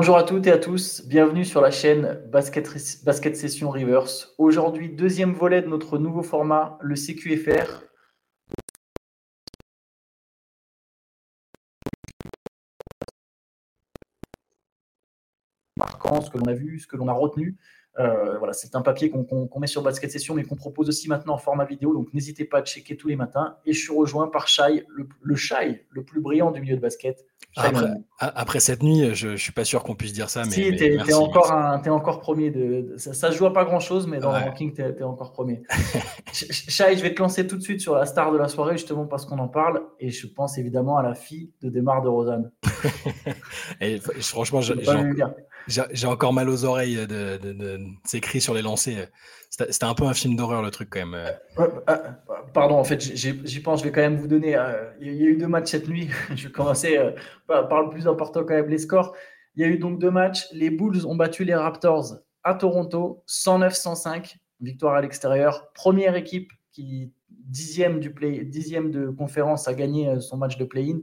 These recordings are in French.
Bonjour à toutes et à tous, bienvenue sur la chaîne Basket, Session Reverse. Aujourd'hui, deuxième volet de notre nouveau format, le CQFR. Marquant, ce que l'on a vu, ce que l'on a retenu. Euh, voilà, c'est un papier qu'on met sur Basket Session, mais qu'on propose aussi maintenant en format vidéo. Donc n'hésitez pas à checker tous les matins. Et je suis rejoint par Shai, le, le Shai le plus brillant du milieu de basket. Après, cette nuit, je ne suis pas sûr qu'on puisse dire ça. Mais, si, tu es, encore, encore premier. De, ça, ne se joue à pas grand-chose, mais dans le ranking, tu es, encore premier. Shai, je vais te lancer tout de suite sur la star de la soirée, justement parce qu'on en parle. Et je pense évidemment à la fille de Demar de Rosanne. et, franchement, j'ai encore mal aux oreilles de, de, ces cris sur les lancers. C'était un peu un film d'horreur, le truc, quand même. Ah, pardon, en fait, j'y pense, je vais quand même vous donner. Euh, il y a eu deux matchs cette nuit. je vais commencer euh, par, le plus important, quand même, les scores. Il y a eu donc deux matchs. Les Bulls ont battu les Raptors à Toronto, 109-105, victoire à l'extérieur. Première équipe qui, dixième, du play, dixième de conférence, a gagné euh, son match de play-in.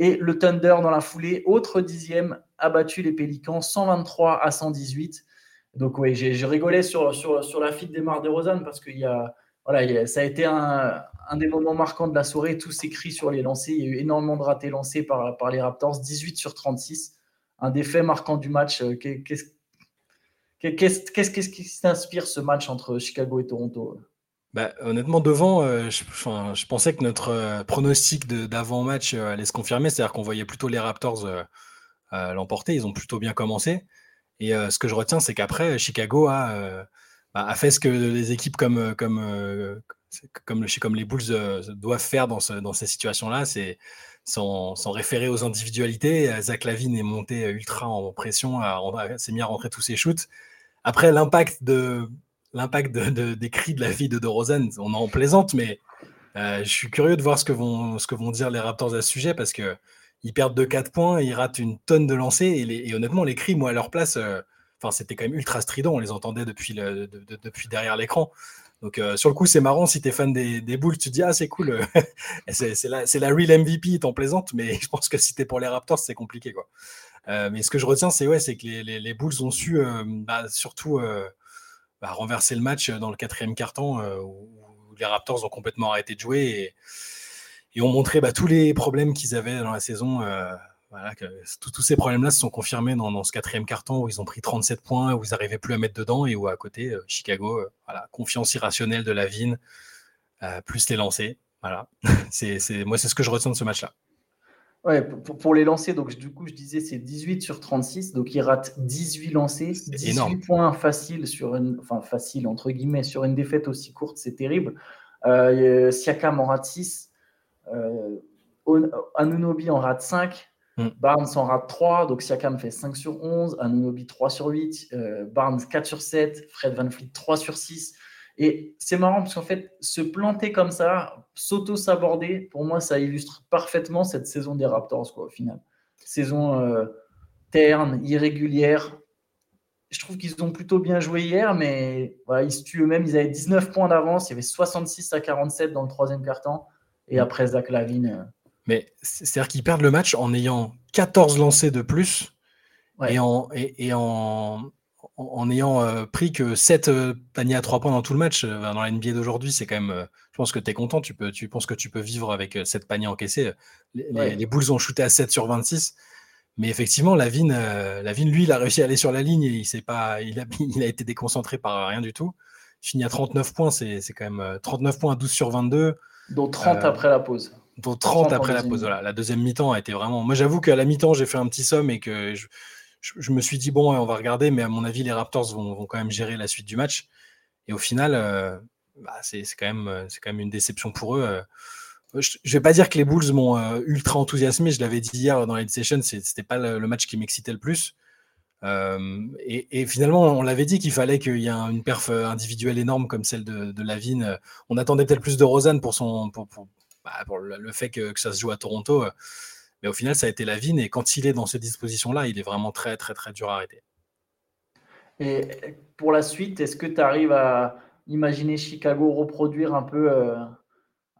Et le Thunder, dans la foulée, autre dixième, a battu les Pélicans 123 à 118. Donc oui, j'ai rigolé sur, sur, sur la fille des Mar de Rosanne parce que y a, voilà, ça a été un, des moments marquants de la soirée. Tout s'écrit sur les lancers. Il y a eu énormément de ratés lancés par, les Raptors, 18 sur 36. Un des faits marquants du match. Euh, qu'est-ce qu'est-ce qui s'inspire ce match entre Chicago et Toronto? Bah, honnêtement, devant, euh, je, pensais que notre euh, pronostic d'avant-match allait se confirmer, c'est-à-dire qu'on voyait plutôt les Raptors l'emporter. Ils ont plutôt bien commencé. Et ce que je retiens, c'est qu'après, Chicago a, bah, fait ce que les équipes comme, les Bulls doivent faire dans, ce, dans ces situations-là, c'est s'en référer aux individualités. Zach Lavine est monté ultra en pression, s'est mis à rentrer tous ses shoots. Après, l'impact de l'impact de, des cris de la fille de DeRozan, on en plaisante, mais je suis curieux de voir ce que, vont, dire les Raptors à ce sujet parce que ils perdent de 4 points, ils ratent une tonne de lancers. Et, honnêtement, les cris, moi, à leur place, euh, c'était quand même ultra strident. On les entendait depuis, derrière l'écran. Donc, euh, sur le coup, c'est marrant. Si tu es fan des, des boules, tu te dis, ah, c'est cool. Euh, c'est la, real MVP, t'en plaisante. Mais je pense que si tu pour les Raptors, c'est compliqué. Quoi. mais ce que je retiens, c'est ouais, que les, les, les, Bulls ont su bah, surtout bah, renverser le match dans le quatrième carton où, où les Raptors ont complètement arrêté de jouer. Et, ont montré bah, tous les problèmes qu'ils avaient dans la saison. Euh, voilà, tous ces problèmes-là se sont confirmés dans, ce quatrième carton où ils ont pris 37 points, où ils n'arrivaient plus à mettre dedans et où à côté, euh, Chicago, euh, voilà, confiance irrationnelle de la Vigne, plus les lancers. Voilà, c'est, moi c'est ce que je retiens de ce match-là. Ouais, pour, les lancers, donc du coup je disais c'est 18 sur 36, donc ils ratent 18 lancers, 18 points faciles sur une, enfin facile entre guillemets sur une défaite aussi courte, c'est terrible. Siakam en rate 6, euh, Anunobi en rate 5, mm. Barnes en rate 3, donc Siakam fait 5 sur 11, Anunobi 3 sur 8, euh, Barnes 4 sur 7, Fred Van Fleet 3 sur 6. Et c'est marrant parce qu'en fait, se planter comme ça, s'auto-saborder, pour moi, ça illustre parfaitement cette saison des Raptors, quoi, au final. Saison euh, terne, irrégulière. Je trouve qu'ils ont plutôt bien joué hier, mais voilà, ils se tuent eux-mêmes. Ils avaient 19 points d'avance, il y avait 66 à 47 dans le troisième quart-temps. Et après Zach Lavine. Euh, Mais c'est-à-dire qu'ils perdent le match en ayant 14 lancés de plus et en, et, en, en ayant euh, pris que 7 euh, paniers à 3 points dans tout le match. dans la NBA d'aujourd'hui, c'est quand même. je pense que tu es content. Tu, peux, tu penses que tu peux vivre avec 7 paniers encaissés. Les, les, Bulls ont shooté à 7 sur 26. Mais effectivement, Lavine, Lavine, lui, il a réussi à aller sur la ligne et il, pas, il, a, il a été déconcentré par rien du tout. Il finit à 39 points, c'est quand même 39 points à 12 sur 22. Dont 30 euh, après la pause. Dont 30, après la pause. Voilà. La deuxième mi-temps a été vraiment. Moi, j'avoue qu'à la mi-temps, j'ai fait un petit somme et que je, me suis dit, bon, on va regarder, mais à mon avis, les Raptors vont, quand même gérer la suite du match. Et au final, euh, bah, c'est quand, même, une déception pour eux. Euh. Je ne vais pas dire que les Bulls m'ont ultra enthousiasmé. Je l'avais dit hier dans la session, ce n'était pas le, match qui m'excitait le plus. et, finalement, on l'avait dit qu'il fallait qu'il y ait une perf individuelle énorme comme celle de, de Lavigne. On attendait peut-être plus de Rosanne pour, son, pour, bah, le, fait que, ça se joue à Toronto. Mais au final, ça a été Lavigne. Et quand il est dans cette disposition-là, il est vraiment très, très, très dur à arrêter. Et pour la suite, est-ce que tu arrives à imaginer Chicago reproduire un peu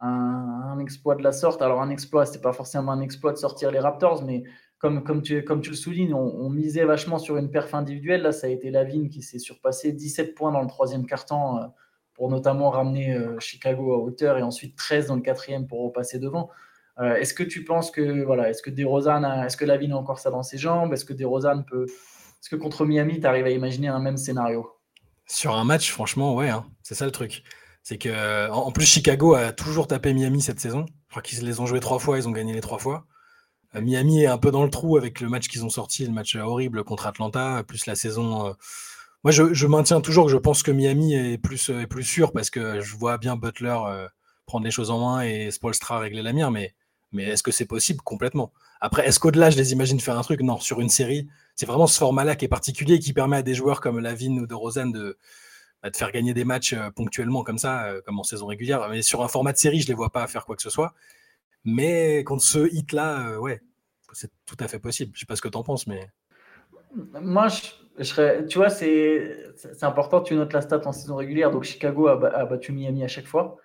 un, exploit de la sorte? Alors, un exploit, ce n'est pas forcément un exploit de sortir les Raptors, mais comme, tu, le soulignes, on, misait vachement sur une perf individuelle. Là, ça a été Lavigne qui s'est surpassé 17 points dans le troisième quart-temps euh, pour notamment ramener euh, Chicago à hauteur et ensuite 13 dans le quatrième pour repasser devant. Euh, est-ce que tu penses que voilà, est-ce que DeRozan, est-ce que Lavigne a encore ça dans ses jambes? Est-ce que DeRozan peut, est-ce que contre Miami, tu arrives à imaginer un même scénario? Sur un match, franchement, ouais, hein. c'est ça le truc. C'est que en plus Chicago a toujours tapé Miami cette saison. Je crois qu'ils les ont joués trois fois, ils ont gagné les trois fois. Euh, Miami est un peu dans le trou avec le match qu'ils ont sorti, le match horrible contre Atlanta, plus la saison. Euh, moi, je, maintiens toujours que je pense que Miami est plus, est plus sûr parce que je vois bien Butler prendre les choses en main et Spolstra régler la mire, mais, mais est-ce que c'est possible complètement? Après, est-ce qu'au-delà, je les imagine faire un truc? Non, sur une série, c'est vraiment ce format-là qui est particulier qui permet à des joueurs comme Lavine ou de Rosen de, bah, de faire gagner des matchs ponctuellement comme ça, comme en saison régulière. Mais sur un format de série, je ne les vois pas faire quoi que ce soit. Mais contre ce hit-là, euh, ouais, c'est tout à fait possible. Je sais pas ce que tu en penses, mais. Moi, je, serais, tu vois, c'est important, tu notes la stat en saison régulière. Donc, Chicago a, battu Miami à chaque fois.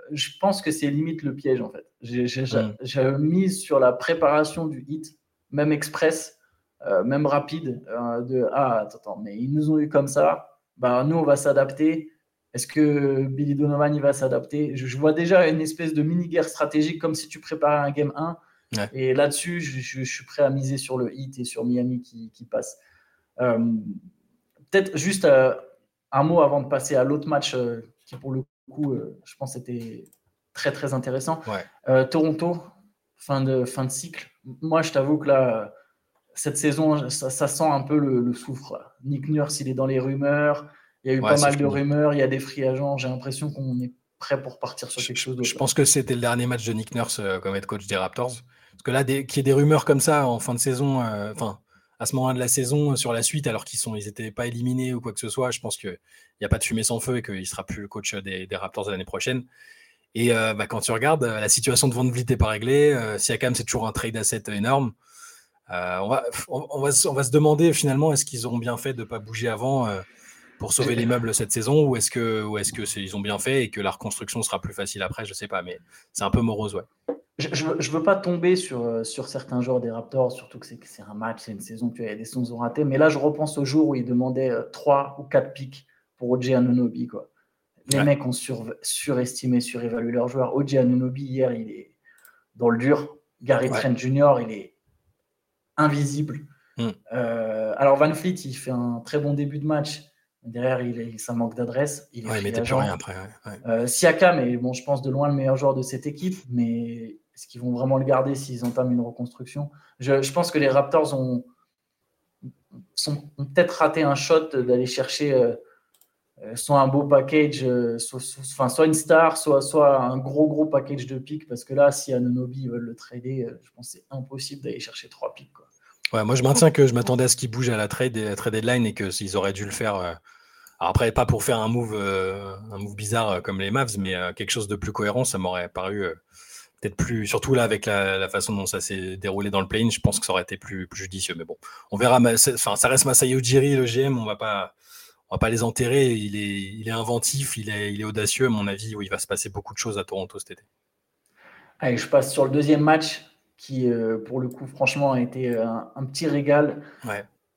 Euh, je pense que c'est limite le piège, en fait. J'ai mm. mis sur la préparation du hit, même express, euh, même rapide, de Ah, attends, mais ils nous ont eu comme ça. Bah, nous, on va s'adapter. Est-ce que Billy Donovan il va s'adapter? Je, vois déjà une espèce de mini-guerre stratégique comme si tu préparais un game 1. Et là-dessus, je, suis prêt à miser sur le hit et sur Miami qui, passe. Euh, peut-être juste euh, un mot avant de passer à l'autre match euh, qui, pour le coup, je pense était très très intéressant. Toronto, fin de, fin de cycle. Moi, je t'avoue que là, cette saison, ça, sent un peu le, le souffre. Nick Nurse, il est dans les rumeurs. Il y a eu pas mal de rumeurs, il y a des free agents. J'ai l'impression qu'on est prêt pour partir sur quelque chose d'autre. Je pense que c'était le dernier match de Nick Nurse euh, comme head coach des Raptors. Parce que là, qu'il y ait des rumeurs comme ça en fin de saison, euh, enfin, à ce moment-là de la saison, euh, sur la suite, alors qu'ils ils n'étaient pas éliminés ou quoi que ce soit, je pense qu'il n'y a pas de fumée sans feu et qu'il ne sera plus le coach des, Raptors l'année prochaine. Et bah, quand tu regardes, la situation de Van n'est pas réglée. Siakam, c'est toujours un trade asset énorme. on, va, on, va, on, va, se demander finalement, est-ce qu'ils auront bien fait de ne pas bouger avant pour sauver les meubles cette saison ou est-ce que ou ils ont bien fait et que la reconstruction sera plus facile après je sais pas mais c'est un peu morose ouais je, je, veux pas tomber sur, euh, sur certains joueurs des Raptors surtout que c'est, un match c'est une saison tu as des saisons ratées mais là je repense au jour où ils demandaient 3 euh, ou 4 pics pour OJ Anunobi quoi. Les mecs ont sur, surestimé surévalué leurs joueurs. OJ Anunobi hier il est dans le dur. Gary Trent Jr il est invisible. Hmm. euh, alors Van Fleet il fait un très bon début de match. Derrière, il ça manque d'adresse. Il ouais, mettait plus rien après. Euh, Siakam est, bon, je pense, de loin le meilleur joueur de cette équipe, mais est-ce qu'ils vont vraiment le garder s'ils entament une reconstruction? Je, pense que les Raptors ont, peut-être raté un shot d'aller chercher euh, euh, soit un beau package, soit, enfin, soit une star, soit, soit un gros, gros package de pics, parce que là, si Anonobi veulent le trader, je pense que c'est impossible d'aller chercher trois pics. Ouais, moi je maintiens que je m'attendais à ce qu'ils bougent à la trade, à trade deadline et que s'ils auraient dû le faire. Euh, après, pas pour faire un move, euh, un move bizarre euh, comme les Mavs, mais quelque chose de plus cohérent, ça m'aurait paru peut-être plus. Surtout là, avec la, façon dont ça s'est déroulé dans le play je pense que ça aurait été plus, judicieux. Mais bon, on verra. Enfin, ça reste Masai Ujiri, le GM, on va pas. On va pas les enterrer. Il est, il est inventif, il est, il est audacieux, à mon avis. Où il va se passer beaucoup de choses à Toronto cet été. Allez, je passe sur le deuxième match qui, euh, pour le coup, franchement, a été euh, un, petit régal.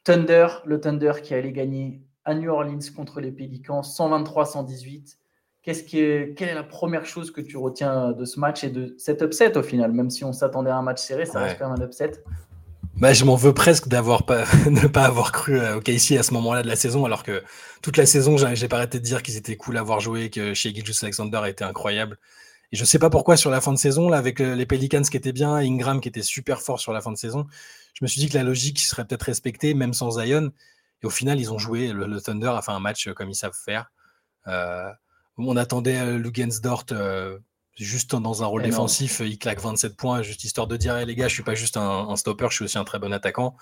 Thunder, le Thunder qui allait gagner à New Orleans contre les Pélicans, 123-118. Qu'est-ce qui est, quelle est la première chose que tu retiens de ce match et de cet upset au final? Même si on s'attendait à un match serré, ça reste quand même un upset. Bah, je m'en veux presque d'avoir pas, ne pas avoir cru au KC à ce moment-là de la saison, alors que toute la saison, j'ai pas arrêté de dire qu'ils étaient cool à avoir joué, que chez Gilgis Alexander été incroyable. Et je sais pas pourquoi sur la fin de saison, là, avec euh, les Pelicans qui étaient bien, Ingram qui était super fort sur la fin de saison, je me suis dit que la logique serait peut-être respectée, même sans Zion. Et au final, ils ont joué. Le, Thunder a fait un match euh, comme ils savent faire. Euh, on attendait Lugensdort juste dans un rôle défensif. Il claque 27 points, juste histoire de dire les gars, je suis pas juste un, stopper, je suis aussi un très bon attaquant.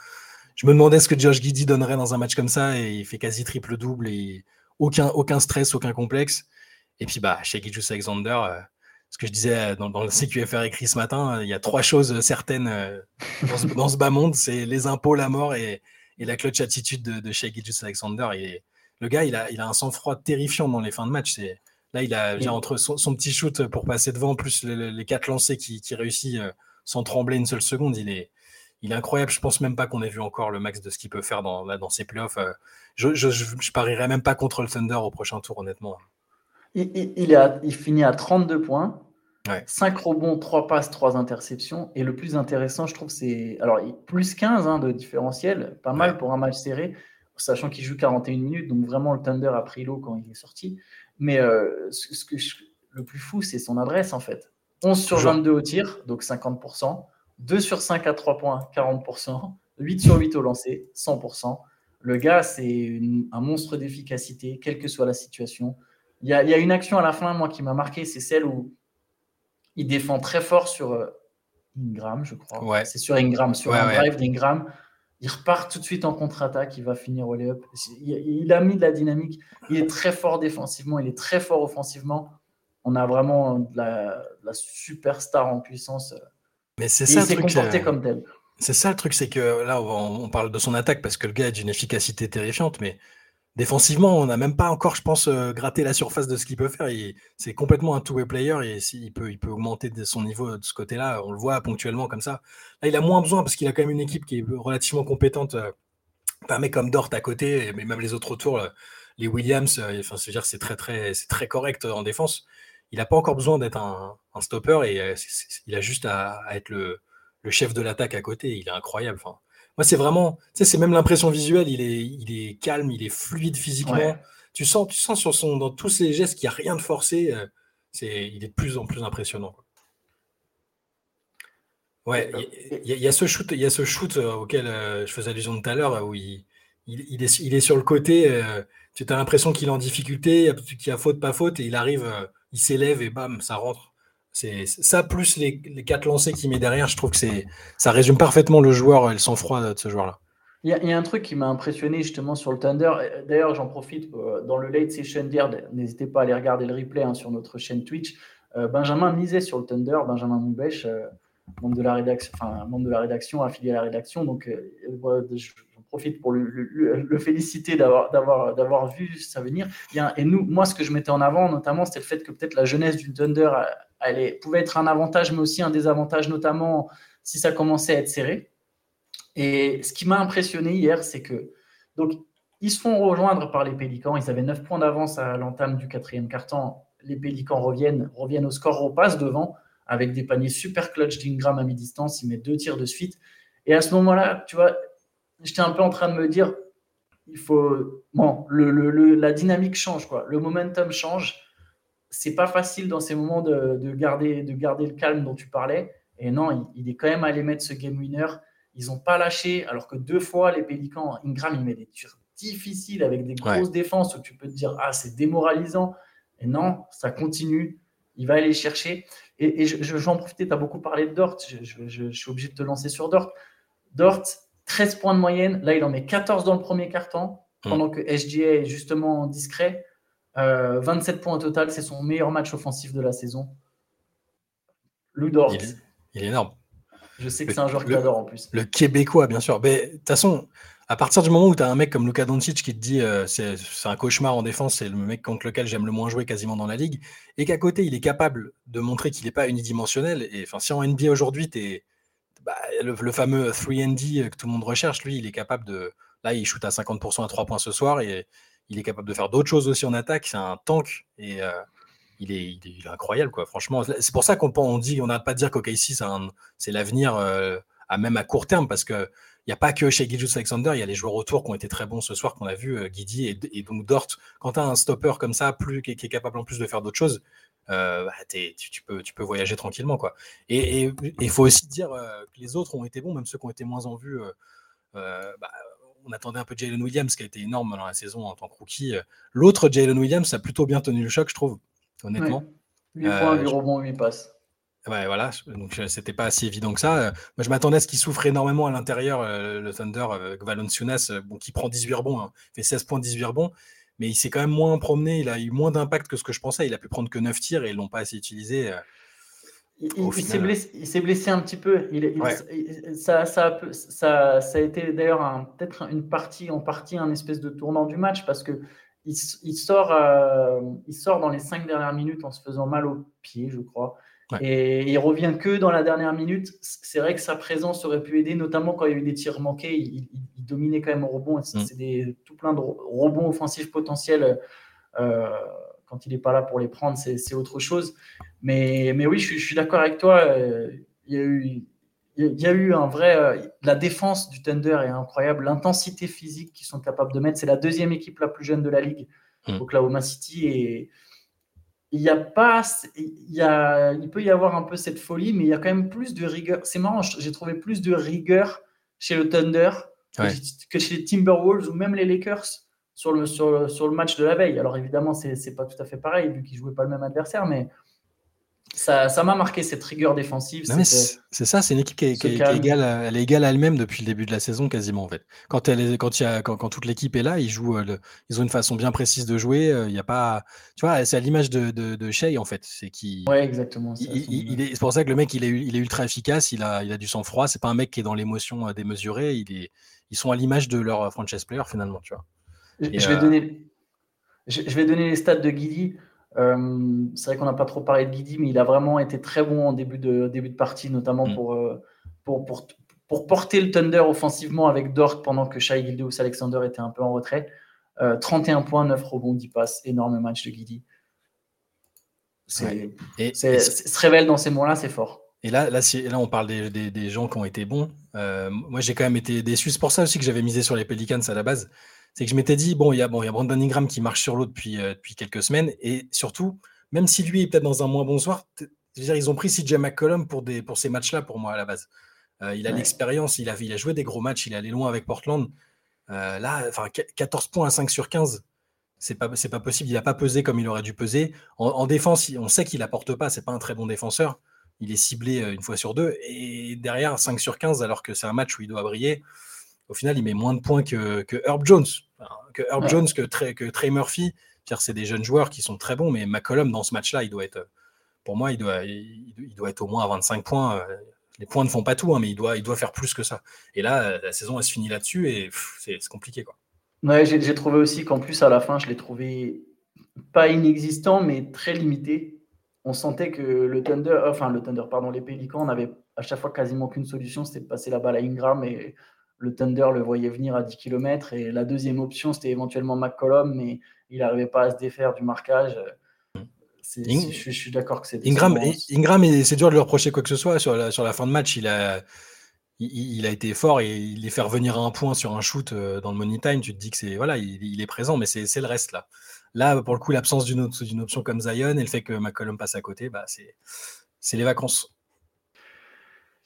Je me demandais ce que Josh Giddy donnerait dans un match comme ça et il fait quasi triple-double et aucun, aucun stress, aucun complexe. Et puis, bah, chez Gijus Alexander, ce que je disais euh, dans, le CQFR écrit ce matin, euh, il y a trois choses certaines euh, dans ce, bas monde, c'est les impôts, la mort et, la clutch attitude de, de Shea Alexander. Le gars, il a, il a un sang-froid terrifiant dans les fins de match. Là, il a entre son, petit shoot pour passer devant, plus les quatre lancers qui, qui réussit sans trembler une seule seconde, il est, il est incroyable. Je pense même pas qu'on ait vu encore le max de ce qu'il peut faire dans, dans ses playoffs. Euh. Je, je, parierais même pas contre le Thunder au prochain tour, honnêtement. Il, il, il finit à 32 points, 5 rebonds, 3 passes, 3 interceptions. Et le plus intéressant, je trouve, c'est. Alors, plus 15 hein, de différentiel, pas mal pour un match serré, sachant qu'il joue 41 minutes. Donc, vraiment, le Thunder a pris l'eau quand il est sorti. Mais euh, ce, que le plus fou, c'est son adresse, en fait. 11 sur 22 au tir, donc 50%. 2 sur 5 à 3 points, 40%. 8 sur 8 au lancer, 100%. Le gars, c'est un monstre d'efficacité, quelle que soit la situation. Il y, a, il y, a, une action à la fin, moi, qui m'a marqué, c'est celle où il défend très fort sur euh, Ingram, je crois. C'est sur Ingram, sur un drive d'Ingram. Il repart tout de suite en contre-attaque, il va finir au lay-up. Il, a mis de la dynamique. Il est très fort défensivement, il est très fort offensivement. On a vraiment de la, superstar en puissance. Mais c'est ça. Il s'est comporté euh, comme tel. C'est ça le truc, c'est que là, on, parle de son attaque parce que le gars a d'une efficacité terrifiante, mais Défensivement, on n'a même pas encore, je pense, euh, gratté la surface de ce qu'il peut faire. C'est complètement un two-way player et il peut augmenter de son niveau de ce côté-là, on le voit ponctuellement comme ça. Là, il a moins besoin parce qu'il a quand même une équipe qui est relativement compétente. Euh, un mec comme Dort à côté, mais même les autres autour, les Williams, euh, enfin, c'est très, très, très correct en défense. Il n'a pas encore besoin d'être un, stopper et il a juste à, être le, chef de l'attaque à côté. Il est incroyable. Enfin, moi, c'est vraiment, tu sais, c'est même l'impression visuelle. Il est, il est calme, il est fluide physiquement. Tu sens, tu sens sur son, dans tous ses gestes qu'il n'y a rien de forcé. Euh, c'est, il est de plus en plus impressionnant. Ouais, il y, a ce shoot, il y a ce shoot euh, auquel euh, je faisais allusion tout à l'heure où il, il, est, il est sur le côté. tu as l'impression qu'il est en difficulté, qu'il y a faute, pas faute, et il arrive, il s'élève et bam, ça rentre. C'est ça plus les, quatre lancers qu'il met derrière, je trouve que ça résume parfaitement le joueur et le sang-froid de ce joueur-là. Il y, a un truc qui m'a impressionné justement sur le Thunder. D'ailleurs, j'en profite euh, dans le late session d'hier. N'hésitez pas à aller regarder le replay hein, sur notre chaîne Twitch. Euh, Benjamin misait sur le Thunder, Benjamin Moubèche, euh, membre de la rédaction, enfin membre de la rédaction, affilié à la rédaction. Donc, j'en profite pour le, féliciter d'avoir d'avoir d'avoir vu ça venir. et nous, moi, ce que je mettais en avant, notamment, c'était le fait que peut-être la jeunesse du Thunder elle pouvait être un avantage, mais aussi un désavantage, notamment si ça commençait à être serré. Et ce qui m'a impressionné hier, c'est que donc ils se font rejoindre par les Pélicans. Ils avaient 9 points d'avance à l'entame du quatrième quart-temps. Les Pélicans reviennent, reviennent au score, repassent devant avec des paniers super clutch d'Ingram à mi-distance. Ils mettent deux tirs de suite. Et à ce moment-là, tu vois, j'étais un peu en train de me dire, il faut. Bon, le, la dynamique change, quoi. Le momentum change c'est pas facile dans ces moments de, garder, de garder le calme dont tu parlais. Et non, il, est quand même allé mettre ce game winner. Ils n'ont pas lâché, alors que deux fois, les Pélicans, Ingram, il met des tirs difficiles avec des grosses défenses où tu peux te dire, ah, c'est démoralisant. Et non, ça continue. Il va aller chercher. Et, je, je, vais en profiter, tu as beaucoup parlé de Dort. Je, suis obligé de te lancer sur Dort. Dort, 13 points de moyenne. Là, il en met 14 dans le premier quart-temps, pendant que SGA est justement discret. 27 euh, points au total, c'est son meilleur match offensif de la saison. Lou Dort. Il, est énorme. Je sais que c'est un joueur que j'adore en plus. Le Québécois, bien sûr. Mais de toute façon, à partir du moment où tu as un mec comme Luka Doncic qui te dit euh, c'est un cauchemar en défense, c'est le mec contre lequel j'aime le moins jouer quasiment dans la ligue, et qu'à côté, il est capable de montrer qu'il n'est pas unidimensionnel. Et enfin, si en NBA aujourd'hui, tu bah, le, fameux 3D que tout le monde recherche, lui, il est capable de. Là, il shoot à 50% à 3 points ce soir et il est capable de faire d'autres choses aussi en attaque. C'est un tank et euh, il, est, incroyable, quoi. Franchement, c'est pour ça qu'on dit, on n'arrête pas de dire qu'OKC, c'est l'avenir euh, à même à court terme parce que il n'y a pas que chez Gilles Alexander, il y a les joueurs autour qui ont été très bons ce soir, qu'on a vu, euh, Guidi et, donc Dort. Quand tu as un stopper comme ça, plus, qui, est capable en plus de faire d'autres choses, bah, tu, peux, tu peux voyager tranquillement. Quoi. Et il faut aussi dire que les autres ont été bons, même ceux qui ont été moins en vue. Bah, on attendait un peu Jalen Williams qui a été énorme dans la saison en tant que rookie. L'autre, Jalen Williams, a plutôt bien tenu le choc, je trouve, honnêtement. 8 points, 8 rebonds, 8 passes. Ouais, voilà. Donc, c'était pas si évident que ça. Moi, je m'attendais à ce qu'il souffre énormément à l'intérieur, le Thunder, avec Valenciunas, bon, qui prend 18 rebonds, hein, fait 16 points, 18 rebonds, mais il s'est quand même moins promené. Il a eu moins d'impact que ce que je pensais. Il a pu prendre que 9 tirs et ils l'ont pas assez utilisé. Il, s'est blessé, blessé, un petit peu. Il, ça, ça, ça, ça, a été d'ailleurs peut-être une partie, en partie, un espèce de tournant du match parce que il, sort, euh, il sort dans les cinq dernières minutes en se faisant mal au pied, je crois. Et il revient que dans la dernière minute. C'est vrai que sa présence aurait pu aider, notamment quand il y a eu des tirs manqués. Il, dominait quand même au rebond. C'est mm. tout plein de rebonds offensifs potentiels. Euh, quand il n'est pas là pour les prendre, c'est autre chose. Mais, mais oui, je, suis d'accord avec toi. Euh, il y a eu, il y a eu un vrai. Euh, la défense du Thunder est incroyable. L'intensité physique qu'ils sont capables de mettre. C'est la deuxième équipe la plus jeune de la ligue, mm. Oklahoma City. Et il y a pas, il, y a, il peut y avoir un peu cette folie, mais il y a quand même plus de rigueur. C'est marrant, j'ai trouvé plus de rigueur chez le Thunder que, chez les Timberwolves ou même les Lakers sur le, sur, sur le match de la veille. Alors évidemment, c'est n'est pas tout à fait pareil vu qu'ils jouaient pas le même adversaire, mais ça m'a marqué cette rigueur défensive. C'est ça, c'est une équipe qui est, égale, à, elle est égale à elle-même depuis le début de la saison quasiment en fait. Quand, elle est, quand, y a, quand, toute l'équipe est là, ils jouent, euh, ils ont une façon bien précise de jouer. Euh, il y a pas, tu vois, c'est à l'image de, de, Shea en fait. C'est qui. Ouais, exactement. C'est pour ça que le mec il est, il est ultra efficace, il a, il a du sang froid. C'est pas un mec qui est dans l'émotion euh, démesurée. Il est, ils sont à l'image de leur franchise player finalement, tu vois. je, vais donner, je, vais donner les stats de Guidi. Euh, c'est vrai qu'on n'a pas trop parlé de Guidi, mais il a vraiment été très bon en début de, début de partie, notamment mm. euh, pour, pour, pour, porter le Thunder offensivement avec Dort pendant que Shai Gildeus Alexander était un peu en retrait. 31 euh, points, 9 rebonds, 10 passes, énorme match de Guidi. C'est, se révèle dans ces moments-là, c'est fort. Et là, là, là, on parle des, des, des, gens qui ont été bons. moi, j'ai quand même été déçu. C'est pour ça aussi que j'avais misé sur les Pelicans à la base c'est que je m'étais dit, bon, il y a, bon, il y a Brandon Ingram qui marche sur l'eau depuis, euh, depuis quelques semaines, et surtout, même si lui est peut-être dans un moins bon soir, dire, ils ont pris CJ McCollum pour, des, pour ces matchs-là, pour moi, à la base. Euh, il a l'expérience, il a, il a joué des gros matchs, il est allé loin avec Portland. Euh, là, enfin, 14 points à 5 sur 15, c'est pas, pas possible. Il n'a pas pesé comme il aurait dû peser. En, défense, on sait qu'il apporte pas, c'est pas un très bon défenseur. Il est ciblé une fois sur deux. Et derrière, 5 sur 15, alors que c'est un match où il doit briller au final, il met moins de points que, Herb Jones, que Herb Jones, que Trey, que Trey Murphy. C'est des jeunes joueurs qui sont très bons, mais McCollum, dans ce match-là, il doit être, pour moi, il doit, il, doit être au moins à 25 points. Les points ne font pas tout, hein, mais il doit, il doit faire plus que ça. Et là, la saison, elle se finit là-dessus et c'est compliqué. Quoi. Ouais, j'ai trouvé aussi qu'en plus, à la fin, je l'ai trouvé pas inexistant, mais très limité. On sentait que le Thunder, enfin le Thunder, pardon, les Pélicans n'avaient à chaque fois quasiment qu'une solution, c'était de passer la balle à Ingram et le Thunder le voyait venir à 10 km. Et la deuxième option, c'était éventuellement McCollum, mais il n'arrivait pas à se défaire du marquage. je, suis d'accord que c'est. Ingram, Ingram c'est dur de lui reprocher quoi que ce soit. Sur la, sur la fin de match, il a, il, a été fort et il les fait revenir à un point sur un shoot euh, dans le money time. Tu te dis que c'est. Voilà, il, est présent, mais c'est le reste là. Là, pour le coup, l'absence d'une option comme Zion et le fait que McCollum passe à côté, bah, c'est les vacances.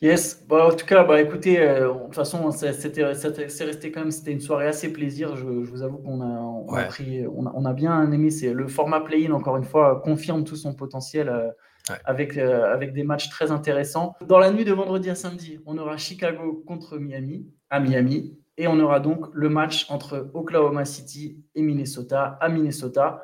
Yes, bah, en tout cas, bah, écoutez, euh, de toute façon, c'est resté quand même, c'était une soirée assez plaisir. Je, vous avoue qu'on a, on a, pris, on a, on a bien aimé. C'est le format play-in, encore une fois, confirme tout son potentiel euh, avec, euh, avec des matchs très intéressants. Dans la nuit de vendredi à samedi, on aura Chicago contre Miami à Miami, et on aura donc le match entre Oklahoma City et Minnesota à Minnesota.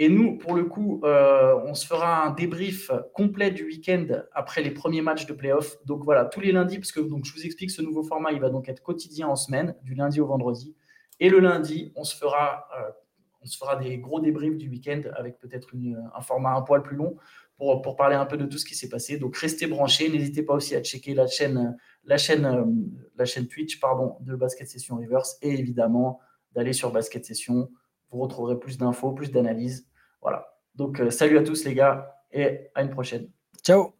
Et nous, pour le coup, euh, on se fera un débrief complet du week-end après les premiers matchs de playoff. Donc voilà, tous les lundis, parce que donc, je vous explique ce nouveau format, il va donc être quotidien en semaine, du lundi au vendredi. Et le lundi, on se fera, euh, on se fera des gros débriefs du week-end avec peut-être un format un poil plus long pour, parler un peu de tout ce qui s'est passé. Donc restez branchés. N'hésitez pas aussi à checker la chaîne, la chaîne, euh, la chaîne Twitch pardon, de Basket Session Reverse et évidemment d'aller sur Basket Session. Vous retrouverez plus d'infos, plus d'analyses voilà. Donc, euh, salut à tous les gars et à une prochaine. Ciao